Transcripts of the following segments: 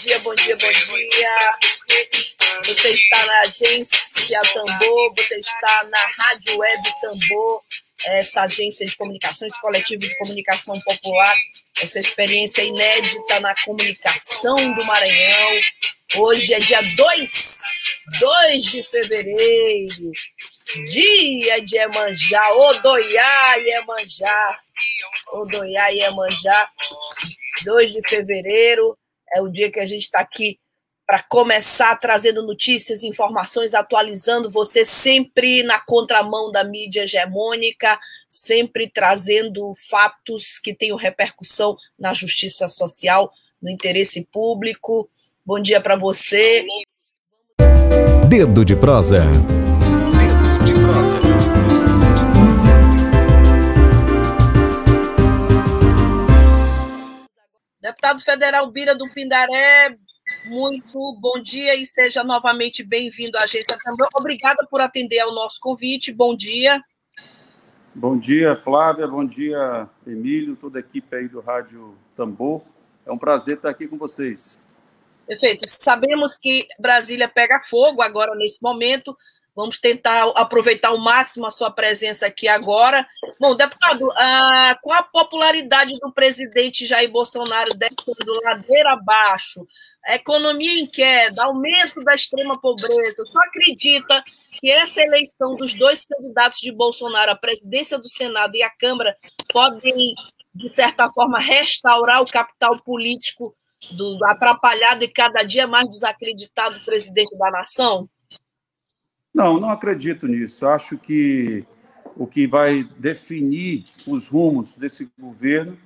Dia, bom dia, bom dia. Você está na agência Tambor, você está na Rádio Web Tambor, essa agência de comunicações coletiva de comunicação popular, essa experiência inédita na comunicação do Maranhão. Hoje é dia 2, 2 de fevereiro, dia de Emanjá, Odoiá e Emanjá, Odoiá e Emanjá, 2 de fevereiro, é o dia que a gente está aqui para começar trazendo notícias, informações, atualizando você sempre na contramão da mídia hegemônica, sempre trazendo fatos que tenham repercussão na justiça social, no interesse público. Bom dia para você. Dedo de prosa. Dedo de prosa. Deputado Federal Bira do Pindaré, muito bom dia e seja novamente bem-vindo à agência também. Obrigada por atender ao nosso convite. Bom dia. Bom dia, Flávia. Bom dia, Emílio, toda a equipe aí do Rádio Tambor. É um prazer estar aqui com vocês. Perfeito. Sabemos que Brasília pega fogo agora nesse momento. Vamos tentar aproveitar ao máximo a sua presença aqui agora. Bom, deputado, ah, com a popularidade do presidente Jair Bolsonaro descendo ladeira abaixo, economia em queda, aumento da extrema pobreza, tu acredita que essa eleição dos dois candidatos de Bolsonaro, a presidência do Senado e a Câmara, podem, de certa forma, restaurar o capital político do atrapalhado e cada dia mais desacreditado presidente da nação? Não, não acredito nisso. Acho que o que vai definir os rumos desse governo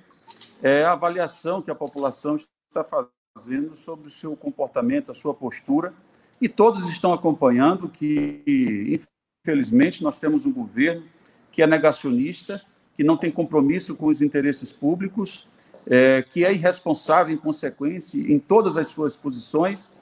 é a avaliação que a população está fazendo sobre o seu comportamento, a sua postura, e todos estão acompanhando que, infelizmente, nós temos um governo que é negacionista, que não tem compromisso com os interesses públicos, é, que é irresponsável, em consequência, em todas as suas posições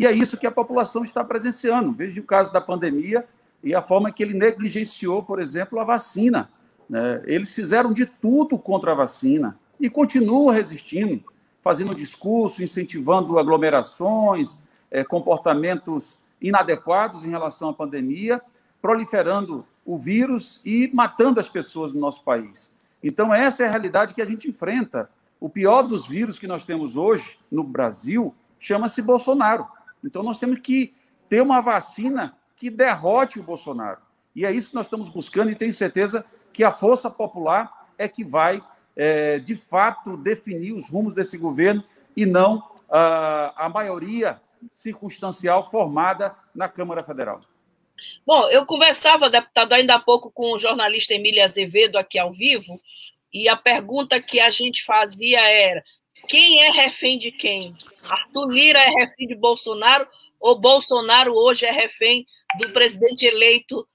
e é isso que a população está presenciando. Veja o caso da pandemia e a forma que ele negligenciou, por exemplo, a vacina. Né? Eles fizeram de tudo contra a vacina e continuam resistindo, fazendo discurso, incentivando aglomerações, é, comportamentos inadequados em relação à pandemia, proliferando o vírus e matando as pessoas no nosso país. Então, essa é a realidade que a gente enfrenta. O pior dos vírus que nós temos hoje no Brasil chama-se Bolsonaro. Então, nós temos que ter uma vacina que derrote o Bolsonaro. E é isso que nós estamos buscando, e tenho certeza que a força popular é que vai, é, de fato, definir os rumos desse governo e não a, a maioria circunstancial formada na Câmara Federal. Bom, eu conversava, deputado, ainda há pouco com o jornalista Emília Azevedo aqui ao vivo, e a pergunta que a gente fazia era: quem é refém de quem? Arthur Lira é refém de Bolsonaro ou Bolsonaro hoje é refém do presidente eleito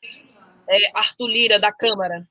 é, Arthur Lira da Câmara?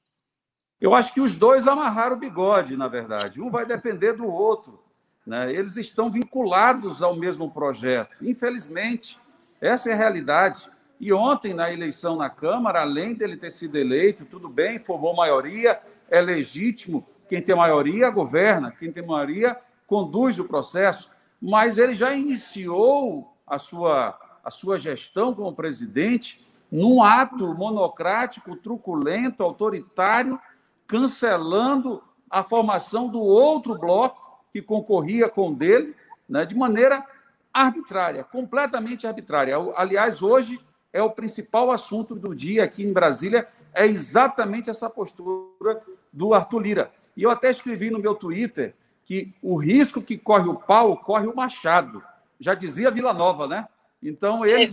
Eu acho que os dois amarraram o bigode, na verdade. Um vai depender do outro. Né? Eles estão vinculados ao mesmo projeto. Infelizmente, essa é a realidade. E ontem, na eleição na Câmara, além dele ter sido eleito, tudo bem, formou maioria, é legítimo. Quem tem maioria governa, quem tem maioria conduz o processo, mas ele já iniciou a sua, a sua gestão como presidente num ato monocrático, truculento, autoritário, cancelando a formação do outro bloco que concorria com o dele, né, de maneira arbitrária, completamente arbitrária. Aliás, hoje é o principal assunto do dia aqui em Brasília, é exatamente essa postura do Arthur Lira. E eu até escrevi no meu Twitter que o risco que corre o pau, corre o machado. Já dizia Vila Nova, né? Então, ele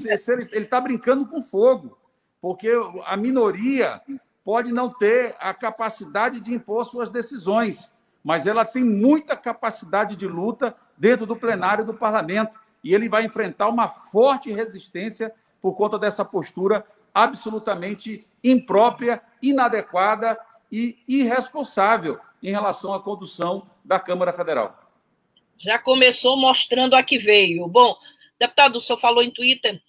está brincando com fogo, porque a minoria pode não ter a capacidade de impor suas decisões, mas ela tem muita capacidade de luta dentro do plenário do parlamento. E ele vai enfrentar uma forte resistência por conta dessa postura absolutamente imprópria, inadequada e irresponsável em relação à condução da Câmara Federal. Já começou mostrando a que veio. Bom, deputado, o senhor falou em Twitter,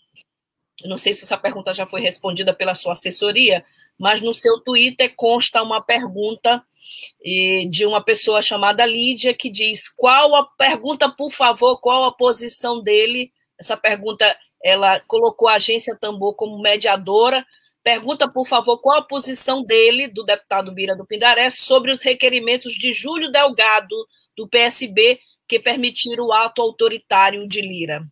não sei se essa pergunta já foi respondida pela sua assessoria, mas no seu Twitter consta uma pergunta de uma pessoa chamada Lídia que diz: qual a pergunta, por favor, qual a posição dele? Essa pergunta ela colocou a agência Tambor como mediadora. Pergunta, por favor, qual a posição dele, do deputado Bira do Pindaré, sobre os requerimentos de Júlio Delgado, do PSB, que permitiram o ato autoritário de Lira.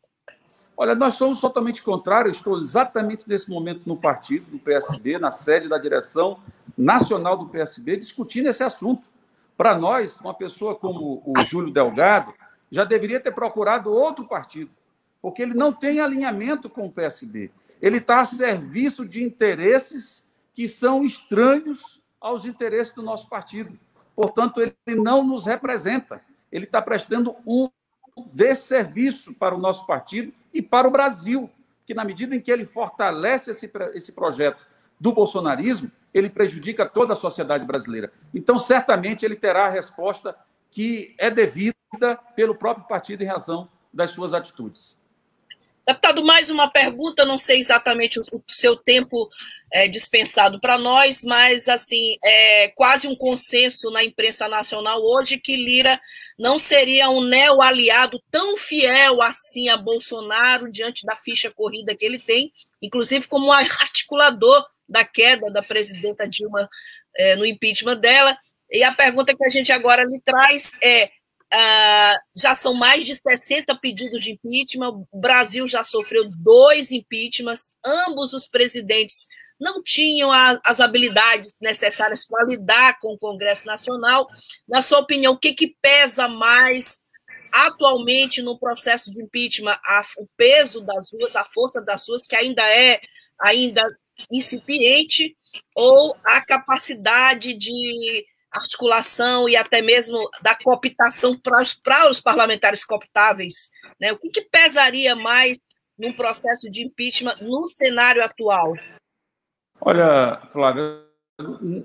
Olha, nós somos totalmente contrários. Estou exatamente nesse momento no partido do PSB, na sede da direção nacional do PSB, discutindo esse assunto. Para nós, uma pessoa como o Júlio Delgado já deveria ter procurado outro partido porque ele não tem alinhamento com o PSB. Ele está a serviço de interesses que são estranhos aos interesses do nosso partido. Portanto, ele não nos representa. Ele está prestando um desserviço para o nosso partido e para o Brasil, que na medida em que ele fortalece esse, esse projeto do bolsonarismo, ele prejudica toda a sociedade brasileira. Então, certamente, ele terá a resposta que é devida pelo próprio partido em razão das suas atitudes. Deputado, mais uma pergunta, não sei exatamente o, o seu tempo é, dispensado para nós, mas assim, é quase um consenso na imprensa nacional hoje que Lira não seria um neo-aliado tão fiel assim a Bolsonaro diante da ficha corrida que ele tem, inclusive como articulador da queda da presidenta Dilma é, no impeachment dela. E a pergunta que a gente agora lhe traz é Uh, já são mais de 60 pedidos de impeachment. O Brasil já sofreu dois impeachments. Ambos os presidentes não tinham a, as habilidades necessárias para lidar com o Congresso Nacional. Na sua opinião, o que, que pesa mais atualmente no processo de impeachment? A, o peso das ruas, a força das ruas, que ainda é ainda incipiente, ou a capacidade de articulação e até mesmo da cooptação para os, para os parlamentares cooptáveis? Né? O que, que pesaria mais num processo de impeachment no cenário atual? Olha, Flávia,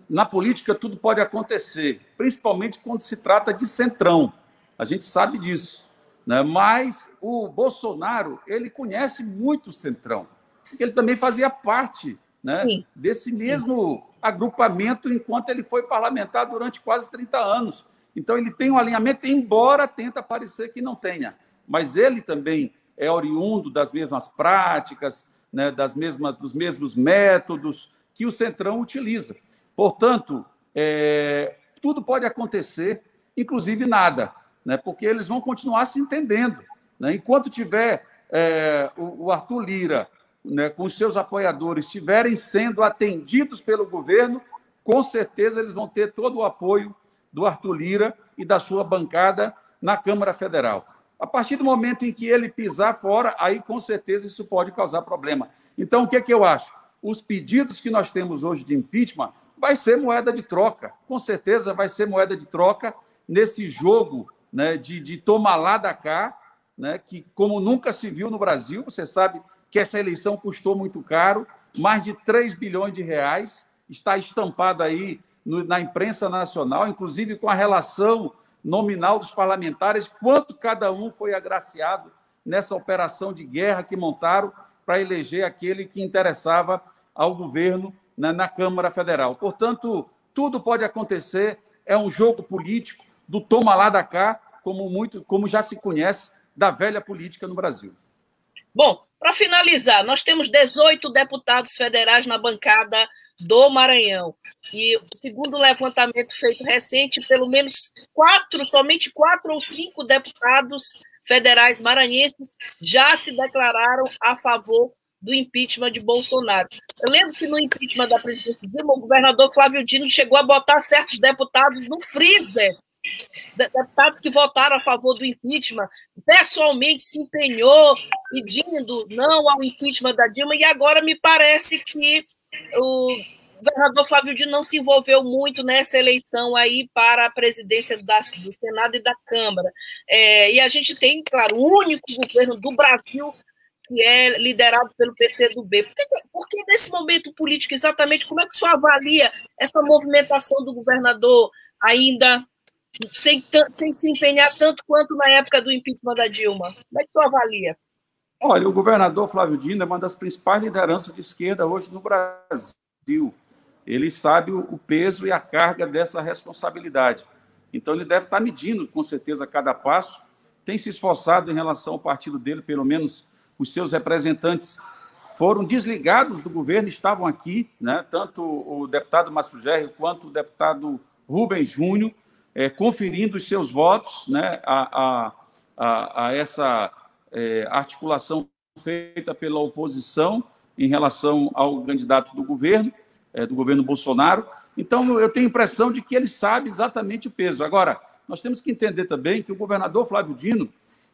na política tudo pode acontecer, principalmente quando se trata de centrão. A gente sabe disso. Né? Mas o Bolsonaro, ele conhece muito o centrão, porque ele também fazia parte né, desse mesmo agrupamento enquanto ele foi parlamentar durante quase 30 anos. Então, ele tem um alinhamento, embora tenta parecer que não tenha. Mas ele também é oriundo das mesmas práticas, né, das mesmas, dos mesmos métodos que o Centrão utiliza. Portanto, é, tudo pode acontecer, inclusive nada, né, porque eles vão continuar se entendendo. Né? Enquanto tiver é, o, o Arthur Lira né, com seus apoiadores estiverem sendo atendidos pelo governo, com certeza eles vão ter todo o apoio do Arthur Lira e da sua bancada na Câmara Federal. A partir do momento em que ele pisar fora, aí com certeza isso pode causar problema. Então, o que é que eu acho? Os pedidos que nós temos hoje de impeachment vai ser moeda de troca. Com certeza vai ser moeda de troca nesse jogo né, de, de tomar lá da cá, né, que como nunca se viu no Brasil, você sabe que essa eleição custou muito caro, mais de 3 bilhões de reais, está estampado aí no, na imprensa nacional, inclusive com a relação nominal dos parlamentares, quanto cada um foi agraciado nessa operação de guerra que montaram para eleger aquele que interessava ao governo na, na Câmara Federal. Portanto, tudo pode acontecer, é um jogo político do toma lá da cá, como muito, como já se conhece da velha política no Brasil. Bom, para finalizar, nós temos 18 deputados federais na bancada do Maranhão. E segundo o levantamento feito recente, pelo menos quatro, somente quatro ou cinco deputados federais maranhenses já se declararam a favor do impeachment de Bolsonaro. Eu lembro que no impeachment da presidente Dilma, o governador Flávio Dino chegou a botar certos deputados no freezer deputados que votaram a favor do impeachment, pessoalmente se empenhou pedindo não ao impeachment da Dilma, e agora me parece que o, governador Flávio Dino não se envolveu muito nessa eleição aí para a presidência da, do Senado e da Câmara. É, e a gente tem, claro, o único governo do Brasil que é liderado pelo PCdoB. Por que, por que nesse momento político, exatamente, como é que o senhor avalia essa movimentação do governador ainda sem, sem se empenhar tanto quanto na época do impeachment da Dilma? Como é que senhor avalia? Olha, o governador Flávio Dino é uma das principais lideranças de esquerda hoje no Brasil. Ele sabe o peso e a carga dessa responsabilidade. Então, ele deve estar medindo, com certeza, cada passo. Tem se esforçado em relação ao partido dele, pelo menos os seus representantes foram desligados do governo, estavam aqui, né? tanto o deputado Márcio Gerri quanto o deputado Rubens Júnior, é, conferindo os seus votos né? a, a, a, essa é, articulação feita pela oposição em relação ao candidato do governo, é, do governo Bolsonaro. Então, eu tenho a impressão de que ele sabe exatamente o peso. Agora, nós temos que entender também que o governador Flávio Dino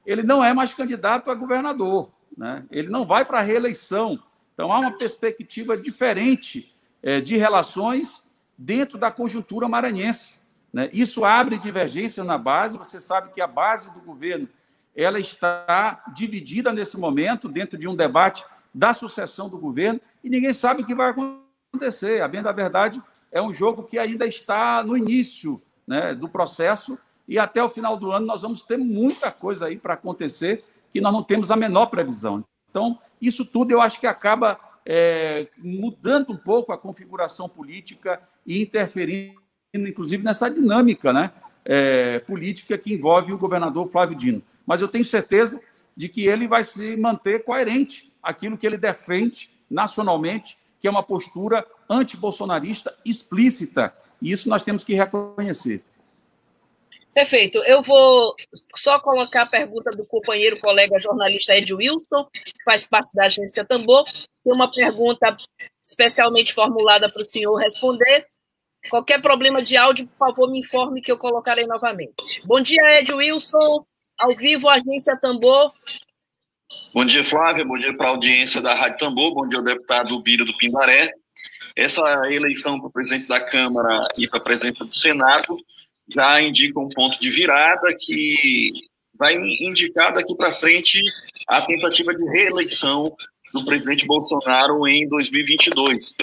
ele não é mais candidato a governador né? ele não vai para a reeleição. Então, há uma perspectiva diferente é, de relações dentro da conjuntura maranhense. Né? Isso abre divergência na base. Você sabe que a base do governo ela está dividida nesse momento dentro de um debate da sucessão do governo e ninguém sabe o que vai acontecer. A bem da verdade, é um jogo que ainda está no início né, do processo e até o final do ano nós vamos ter muita coisa aí para acontecer que nós não temos a menor previsão. Então, isso tudo eu acho que acaba é, mudando um pouco a configuração política e interferindo, inclusive, nessa dinâmica né, é, política que envolve o governador Flávio Dino. Mas eu tenho certeza de que ele vai se manter coerente aquilo que ele defende nacionalmente, que é uma postura antibolsonarista explícita. E isso nós temos que reconhecer. Perfeito. Eu vou só colocar a pergunta do companheiro, colega jornalista Ed Wilson, que faz parte da agência Tambor. Tem uma pergunta especialmente formulada para o senhor responder. Qualquer problema de áudio, por favor, me informe que eu colocarei novamente. Bom dia, Ed Wilson. Ao vivo, agência Tambor. Bom dia, Flávia. Bom dia para a audiência da Rádio Tambor. Bom dia ao deputado Bírio do Pindaré. Essa eleição para presidente da Câmara e para presidente do Senado já indica um ponto de virada que vai indicar daqui para frente a tentativa de reeleição do presidente Bolsonaro em 2022.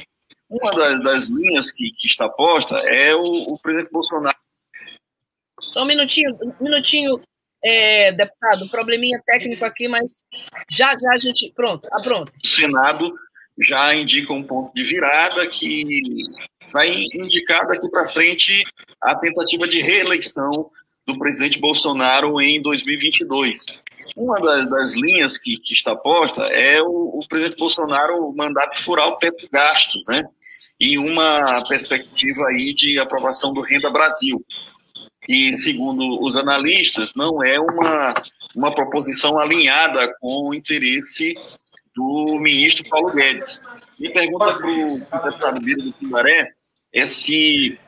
Uma das, das linhas que, que, está posta é o, o, presidente Bolsonaro. Só um minutinho, um minutinho, é, deputado, um probleminha técnico aqui, mas já já a gente. Pronto, ah, pronto. O Senado já indica um ponto de virada que vai indicar daqui para frente a tentativa de reeleição do presidente Bolsonaro em 2022. Uma das, das linhas que, que, está posta é o, o, presidente Bolsonaro mandar furar o teto de gastos, né? E uma perspectiva aí de aprovação do Renda Brasil. E, segundo os analistas, não é uma, uma proposição alinhada com o interesse do ministro Paulo Guedes. Me pergunta para o deputado Biro do Pindaré é se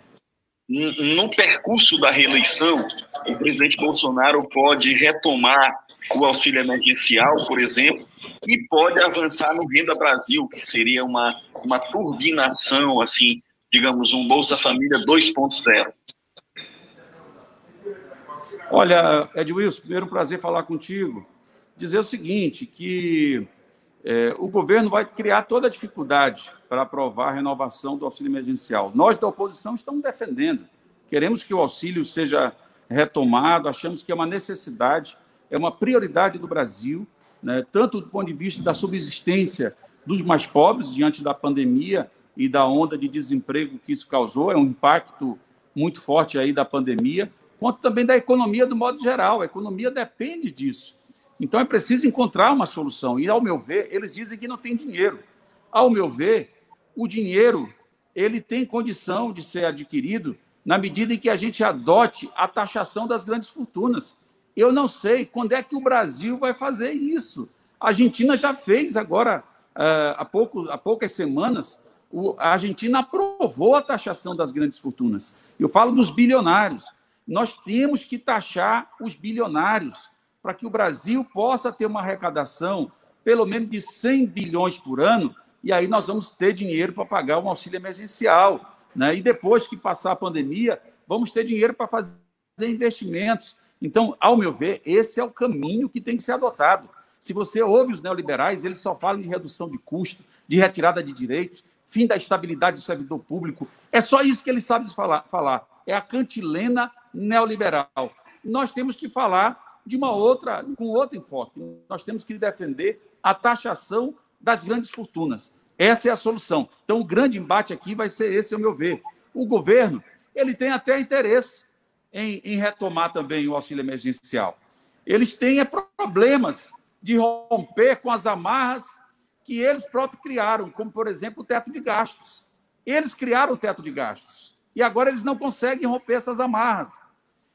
no percurso da reeleição, o presidente Bolsonaro pode retomar o auxílio emergencial, por exemplo, e pode avançar no Renda Brasil, que seria uma, uma turbinação, assim, digamos, um Bolsa Família 2.0. Olha, Edwilson, primeiro prazer falar contigo. Dizer o seguinte, que é, o governo vai criar toda a dificuldade para aprovar a renovação do auxílio emergencial. Nós, da oposição, estamos defendendo. Queremos que o auxílio seja retomado, achamos que é uma necessidade, é uma prioridade do Brasil, né, tanto do ponto de vista da subsistência dos mais pobres diante da pandemia e da onda de desemprego que isso causou, é um impacto muito forte aí da pandemia, quanto também da economia do modo geral. A economia depende disso. Então é preciso encontrar uma solução. E, ao meu ver, eles dizem que não tem dinheiro. Ao meu ver, o dinheiro ele tem condição de ser adquirido na medida em que a gente adote a taxação das grandes fortunas. Eu não sei quando é que o Brasil vai fazer isso. A Argentina já fez agora, eh, há, pouco, há poucas semanas, a Argentina aprovou a taxação das grandes fortunas. Eu falo dos bilionários. Nós temos que taxar os bilionários para que o Brasil possa ter uma arrecadação, pelo menos de 100 bilhões por ano, e aí nós vamos ter dinheiro para pagar um auxílio emergencial. Né? E depois que passar a pandemia, vamos ter dinheiro para fazer investimentos. Então, ao meu ver, esse é o caminho que tem que ser adotado. Se você ouve os neoliberais, eles só falam de redução de custo, de retirada de direitos, fim da estabilidade do servidor público. É só isso que eles sabem falar. falar. É a cantilena neoliberal. Nós temos que falar de uma outra, com outro enfoque. Nós temos que defender a taxação das grandes fortunas. Essa é a solução. Então, o grande embate aqui vai ser esse, ao meu ver. O governo ele tem até interesse em, em retomar também o auxílio emergencial. Eles têm é, problemas de romper com as amarras que eles próprios criaram, como, por exemplo, o teto de gastos. Eles criaram o teto de gastos. E agora eles não conseguem romper essas amarras.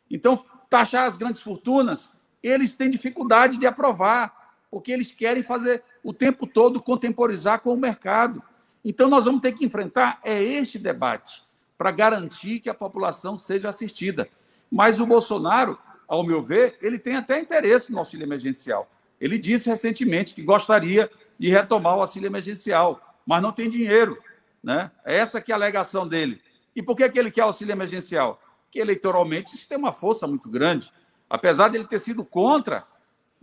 Então, taxar as grandes fortunas, eles têm dificuldade de aprovar, porque eles querem fazer o tempo todo contemporizar com o mercado. Então, nós vamos ter que enfrentar é este debate para garantir que a população seja assistida. Mas o Bolsonaro, ao meu ver, ele tem até interesse no auxílio emergencial. Ele disse recentemente que gostaria de retomar o auxílio emergencial, mas não tem dinheiro. Né? É essa que é a alegação dele. E por que, que ele quer auxílio emergencial? Porque eleitoralmente isso tem uma força muito grande. Apesar de ele ter sido contra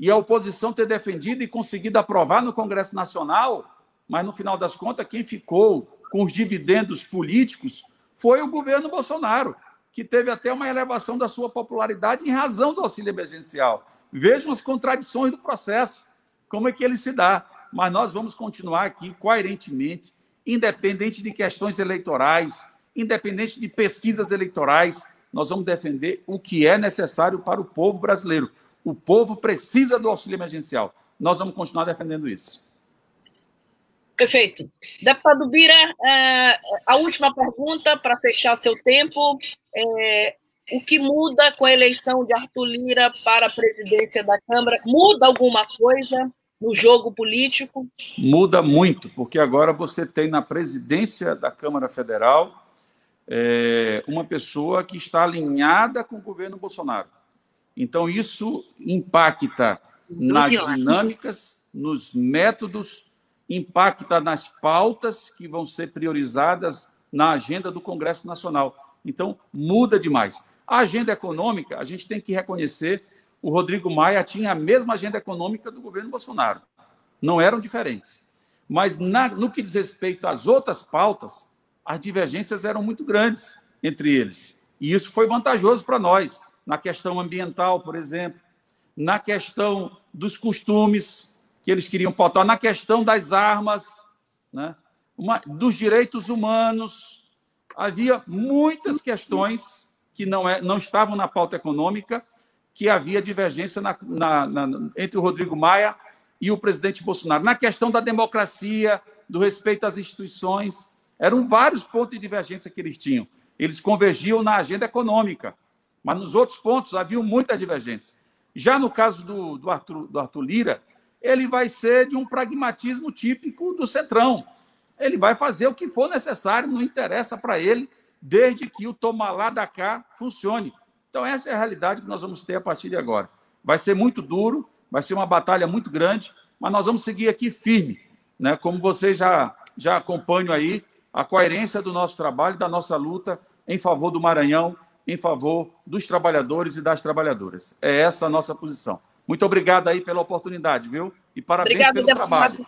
e a oposição ter defendido e conseguido aprovar no Congresso Nacional, mas no final das contas, quem ficou com os dividendos políticos foi o governo Bolsonaro, que teve até uma elevação da sua popularidade em razão do auxílio emergencial. Vejam as contradições do processo, como é que ele se dá. Mas nós vamos continuar aqui coerentemente, independente de questões eleitorais, independente de pesquisas eleitorais, nós vamos defender o que é necessário para o povo brasileiro. O povo precisa do auxílio emergencial. Nós vamos continuar defendendo isso. Perfeito. Deputado Bira, é, a última pergunta para fechar seu tempo. É, o que muda com a eleição de Arthur Lira para a presidência da Câmara? Muda alguma coisa no jogo político? Muda muito, porque agora você tem na presidência da Câmara Federal é, uma pessoa que está alinhada com o governo Bolsonaro. Então, isso impacta nas dinâmicas, nos métodos, impacta nas pautas que vão ser priorizadas na agenda do Congresso Nacional. Então, muda demais. A agenda econômica, a gente tem que reconhecer, o Rodrigo Maia tinha a mesma agenda econômica do governo Bolsonaro. Não eram diferentes. Mas na, no que diz respeito às outras pautas, as divergências eram muito grandes entre eles. E isso foi vantajoso para nós, na questão ambiental, por exemplo, na questão dos costumes que eles queriam pautar, na questão das armas, né? Uma, dos direitos humanos. Havia muitas questões que não, é, não estavam na pauta econômica, que havia divergência na, na, na, entre o Rodrigo Maia e o presidente Bolsonaro. Na questão da democracia, do respeito às instituições, eram vários pontos de divergência que eles tinham. Eles convergiam na agenda econômica, mas nos outros pontos havia muita divergência. Já no caso do, do, Arthur, do Arthur Lira, ele vai ser de um pragmatismo típico do Centrão. Ele vai fazer o que for necessário, não interessa para ele, desde que o tomar lá da cá funcione. Então, essa é a realidade que nós vamos ter a partir de agora. Vai ser muito duro, vai ser uma batalha muito grande, mas nós vamos seguir aqui firme, né? como vocês já, já acompanham aí, a coerência do nosso trabalho, da nossa luta em favor do Maranhão, em favor dos trabalhadores e das trabalhadoras. É essa a nossa posição. Muito obrigado aí pela oportunidade, viu? E parabéns Obrigado, pelo deputado. trabalho.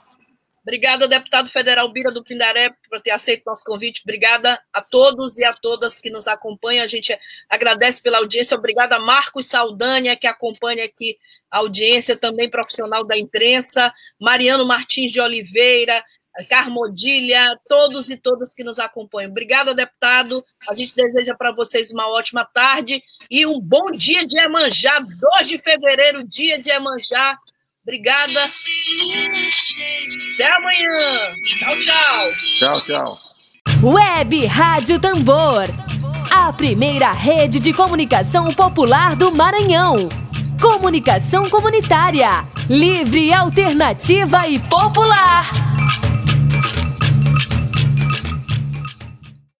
Obrigada, deputado federal Bira do Pindaré, por ter aceito nosso convite. Obrigada a todos e a todas que nos acompanham. A gente agradece pela audiência. Obrigada a Marcos Saldanha, que acompanha aqui a audiência, também profissional da imprensa. Mariano Martins de Oliveira, Carmodilha, todos e todas que nos acompanham. Obrigada, deputado. A gente deseja para vocês uma ótima tarde e um bom dia de Emanjá, 2 de fevereiro, dia de Emanjá. Obrigada. Até amanhã. Tchau, tchau. Tchau, tchau. Web Rádio Tambor. A primeira rede de comunicação popular do Maranhão. Comunicação comunitária. Livre, alternativa e popular.